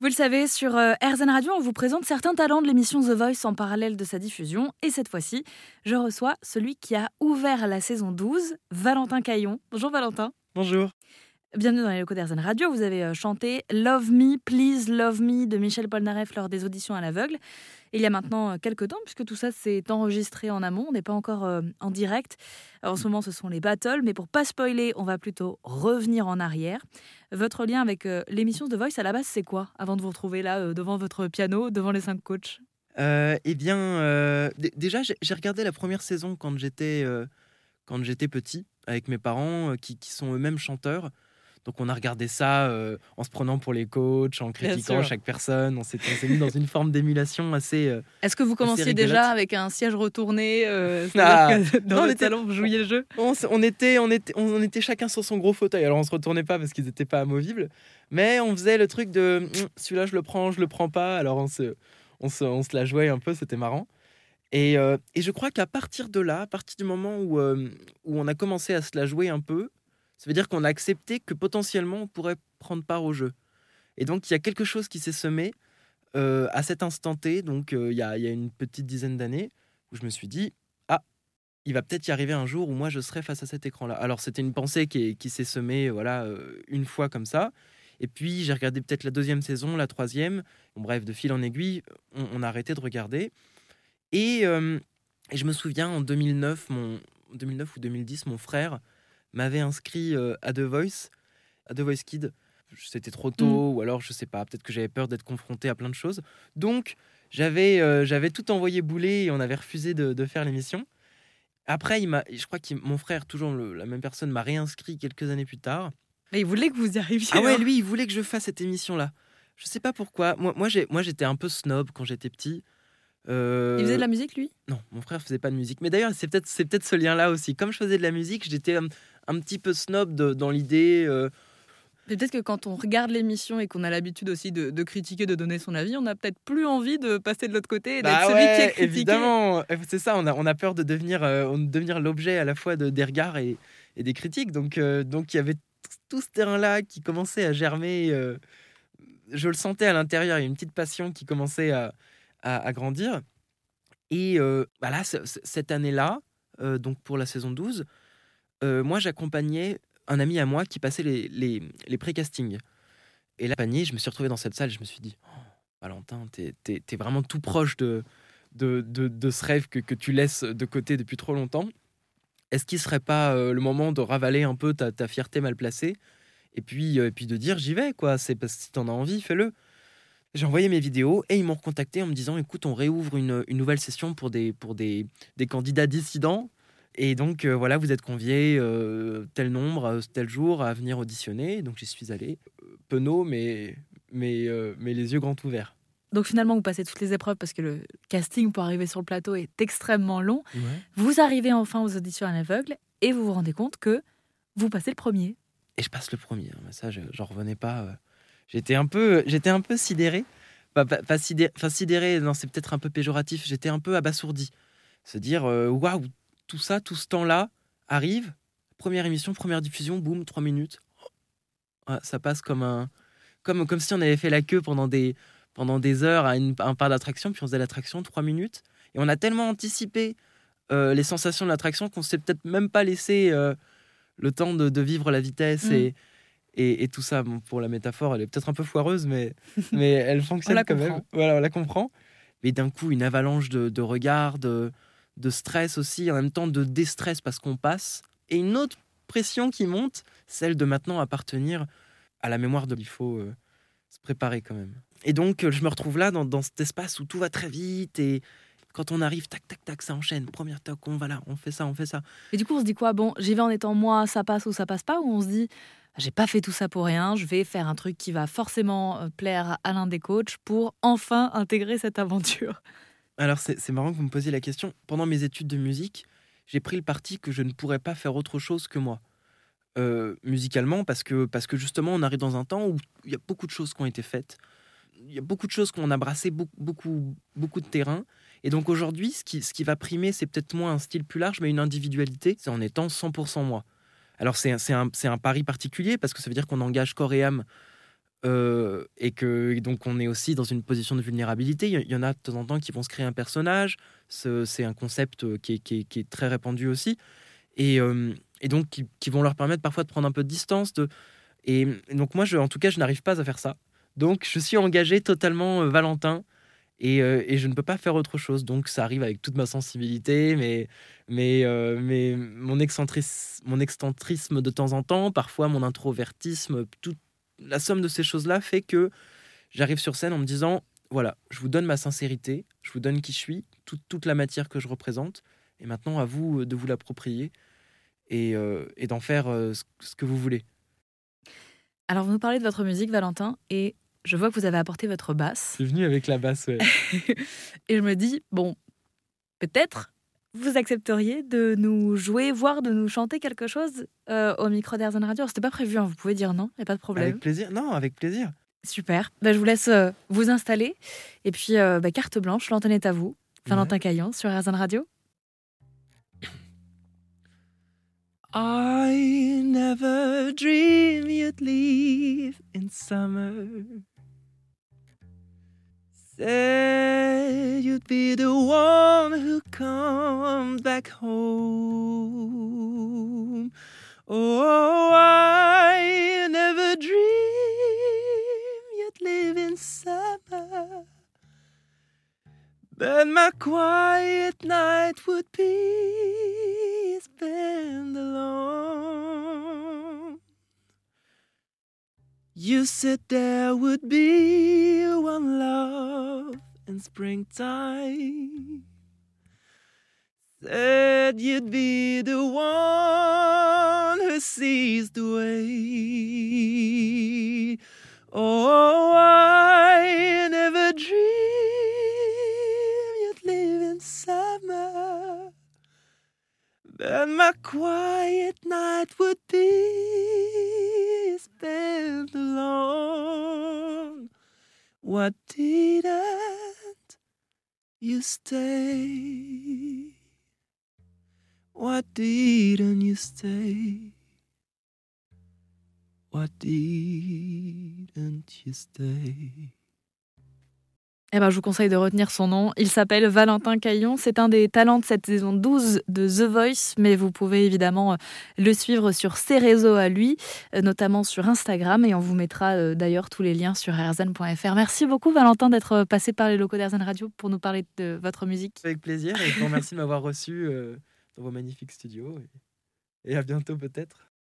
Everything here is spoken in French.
Vous le savez, sur euh, RZN Radio, on vous présente certains talents de l'émission The Voice en parallèle de sa diffusion. Et cette fois-ci, je reçois celui qui a ouvert la saison 12, Valentin Caillon. Bonjour Valentin. Bonjour. Bienvenue dans les locaux d'RZN Radio. Vous avez euh, chanté Love Me, Please Love Me de Michel Polnareff lors des auditions à l'aveugle. Il y a maintenant euh, quelques temps, puisque tout ça s'est enregistré en amont, on n'est pas encore euh, en direct. en ce moment, ce sont les battles, mais pour pas spoiler, on va plutôt revenir en arrière. Votre lien avec l'émission de Voice, à la base, c'est quoi Avant de vous retrouver là, devant votre piano, devant les cinq coachs? Eh bien, déjà, j'ai regardé la première saison quand j'étais petit, avec mes parents, qui sont eux-mêmes chanteurs. Donc on a regardé ça euh, en se prenant pour les coachs, en critiquant chaque personne. On s'est mis dans une forme d'émulation assez. Euh, Est-ce que vous commenciez déjà avec un siège retourné euh, ah. Dans le salon, vous jouiez le jeu on, était, on, était, on était chacun sur son gros fauteuil. Alors on se retournait pas parce qu'ils n'étaient pas amovibles. Mais on faisait le truc de hum, celui-là, je le prends, je le prends pas. Alors on se, on se, on se la jouait un peu, c'était marrant. Et, et, je crois qu'à partir de là, à partir du moment où, où on a commencé à se la jouer un peu, ça veut dire qu'on a accepté que potentiellement on pourrait prendre part au jeu. Et donc il y a quelque chose qui s'est semé euh, à cet instant T, donc euh, il, y a, une petite dizaine d'années, où je me suis dit, ah, il va peut-être y arriver un jour où moi je serai face à cet écran-là. Alors c'était une pensée qui, s'est semée voilà, euh, une fois comme ça. Et puis j'ai regardé peut-être la deuxième saison, la troisième. Bref, de fil en aiguille, on, a arrêté de regarder. Et, et, je me souviens en 2009, mon, 2009 ou 2010, mon frère m'avait inscrit euh, à The Voice, à The Voice Kid. C'était trop tôt, mm. ou alors je sais pas, peut-être que j'avais peur d'être confronté à plein de choses. Donc j'avais euh, j'avais tout envoyé bouler et on avait refusé de, faire l'émission. Après, il m'a, je crois que mon frère, toujours la même personne, m'a réinscrit quelques années plus tard. Mais il voulait que vous y arriviez. Ah ouais, hein. lui, il voulait que je fasse cette émission-là. Je sais pas pourquoi. Moi, moi, moi j'étais un peu snob quand j'étais petit. Euh, il faisait de la musique, lui? Non, mon frère faisait pas de musique. Mais d'ailleurs, c'est peut-être c'est peut-être ce lien-là aussi. Comme je faisais de la musique, j'étais un petit peu snob dans l'idée. Euh. Peut-être que quand on regarde l'émission et qu'on a l'habitude aussi de, critiquer, de donner son avis, on a peut-être plus envie de passer de l'autre côté et d'être bah celui qui est critiqué. Évidemment, c'est ça, on a, on a peur de devenir, euh, devenir l'objet à la fois de, des regards et, et des critiques. Donc, euh, donc il y avait tout ce terrain-là qui commençait à germer. je le sentais à l'intérieur, il y a une petite passion qui commençait à, à, grandir. Et bah là, cette année-là, donc pour la saison 12, euh, moi, j'accompagnais un ami à moi qui passait les, les, les pré-castings. Et là, panier, je me suis retrouvé dans cette salle, je me suis dit, oh, Valentin, t'es es, vraiment tout proche de, de, de, ce rêve que, que, tu laisses de côté depuis trop longtemps. Est-ce qu'il serait pas euh, le moment de ravaler un peu ta, ta fierté mal placée et puis, euh, et puis de dire j'y vais, quoi. C'est parce que si t'en as envie, fais-le. J'ai envoyé mes vidéos et ils m'ont recontacté en me disant écoute, on réouvre une, une nouvelle session pour des, pour des, des candidats dissidents et donc, euh, voilà, vous êtes conviés euh, tel nombre, euh, tel jour à venir auditionner. Donc, j'y suis allé. Penaud, mais, mais, mais les yeux grands ouverts. Donc, finalement, vous passez toutes les épreuves parce que le casting pour arriver sur le plateau est extrêmement long. Vous arrivez enfin aux auditions à l'aveugle et vous vous rendez compte que vous passez le premier. Et je passe le premier. Hein. Ça, j'en revenais pas. J'étais un peu, j'étais un peu sidéré. Pas, pas, sidéré, enfin, sidéré, non, c'est peut-être un peu péjoratif. J'étais un peu abasourdi. Se dire, waouh, tout ça, tout ce temps-là arrive. Première émission, première diffusion, boum, trois minutes. ça passe comme un, comme, comme si on avait fait la queue pendant des, pendant des heures à, une, un parc d'attraction, puis on faisait l'attraction trois minutes. Et on a tellement anticipé euh, les sensations de l'attraction qu'on s'est peut-être même pas laissé euh, le temps de, vivre la vitesse mm. et, et, tout ça. pour la métaphore, elle est peut-être un peu foireuse, mais, mais elle fonctionne quand même. Voilà, on la comprend. Mais d'un coup, une avalanche de, de regards, de, de stress aussi, en même temps de déstress parce qu'on passe, et une autre pression qui monte, celle de maintenant appartenir à la mémoire de il faut euh, se préparer quand même. Et donc euh, je me retrouve là dans, cet espace où tout va très vite et quand on arrive, tac, tac, tac, ça enchaîne. Première toc, on va là, on fait ça, on fait ça. Et du coup, on se dit quoi? Bon, j'y vais en étant moi, ça passe ou ça passe pas? Ou on se dit, j'ai pas fait tout ça pour rien, je vais faire un truc qui va forcément euh, plaire à l'un des coachs pour enfin intégrer cette aventure? Alors, c'est marrant que vous me posiez la question. Pendant mes études de musique, j'ai pris le parti que je ne pourrais pas faire autre chose que moi. Euh, musicalement, parce que, parce que justement, on arrive dans un temps où il y a beaucoup de choses qui ont été faites. Il y a beaucoup de choses qu'on a brassé, beaucoup, beaucoup, de terrain. Et donc aujourd'hui, ce qui, ce qui va primer, c'est peut-être moins un style plus large, mais une individualité. C'est en étant 100% moi. Alors c'est un, un, pari particulier, parce que ça veut dire qu'on engage corps et âme euh, et que donc on est aussi dans une position de vulnérabilité. Il y en a de temps en temps qui vont se créer un personnage. C'est un concept qui est, très répandu aussi. Et, euh, donc qui, vont leur permettre parfois de prendre un peu de distance. Et, donc moi, en tout cas, je n'arrive pas à faire ça. Donc je suis engagé totalement euh, Valentin. Et, je ne peux pas faire autre chose. Donc ça arrive avec toute ma sensibilité, mais mon, excentrisme, mon excentrisme de temps en temps, parfois mon introvertisme, tout, la somme de ces choses-là fait que j'arrive sur scène en me disant voilà, je vous donne ma sincérité, je vous donne qui je suis, toute, la matière que je représente, et maintenant à vous euh, de vous l'approprier et, euh, d'en faire euh, ce, que vous voulez. Alors, vous nous parlez de votre musique, Valentin, et je vois que vous avez apporté votre basse. C'est venu avec la basse, ouais. et je me dis, bon, peut-être vous accepteriez de nous jouer, voire de nous chanter quelque chose euh, au micro d'Airzone Radio? C'était pas prévu, hein, vous pouvez dire non, il n'y a pas de problème. Avec plaisir, non, avec plaisir. Super, bah, je vous laisse euh, vous installer. Et puis, euh, bah, carte blanche, l'antenne est à vous. Valentin Caillon sur Airzone Radio. I never dream you'd leave in summer. Said you'd be the one who comes back home. Oh, I never dreamed you'd live in summer. But my quiet night would be spent alone. You said there would be one love in springtime. Said you'd be the one who sees the way. Oh, I never dreamed you'd live in summer. But my quiet night would be spent alone. What didn't you stay? What didn't you stay? What didn't you stay? Eh ben, je vous conseille de retenir son nom. Il s'appelle Valentin Caillon. C'est un des talents de cette saison 12 de The Voice, mais vous pouvez évidemment euh, le suivre sur ses réseaux à lui, euh, notamment sur Instagram, et on vous mettra euh, d'ailleurs tous les liens sur rzn.fr. Merci beaucoup Valentin d'être passé par les locaux d'Airzen Radio pour nous parler de votre musique. Avec plaisir, et remercie de m'avoir reçu dans vos magnifiques studios, et à bientôt peut-être.